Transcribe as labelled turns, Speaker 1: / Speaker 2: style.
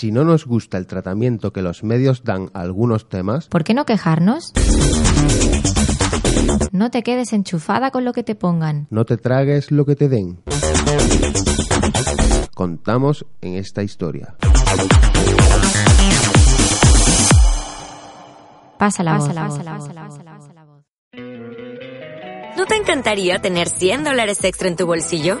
Speaker 1: Si no nos gusta el tratamiento que los medios dan a algunos temas,
Speaker 2: ¿Por qué no quejarnos? No te quedes enchufada con lo que te pongan.
Speaker 1: no te tragues lo que te den. Contamos en esta historia.
Speaker 2: Pasa la voz.
Speaker 3: ¿No te encantaría tener 100 dólares extra en tu bolsillo?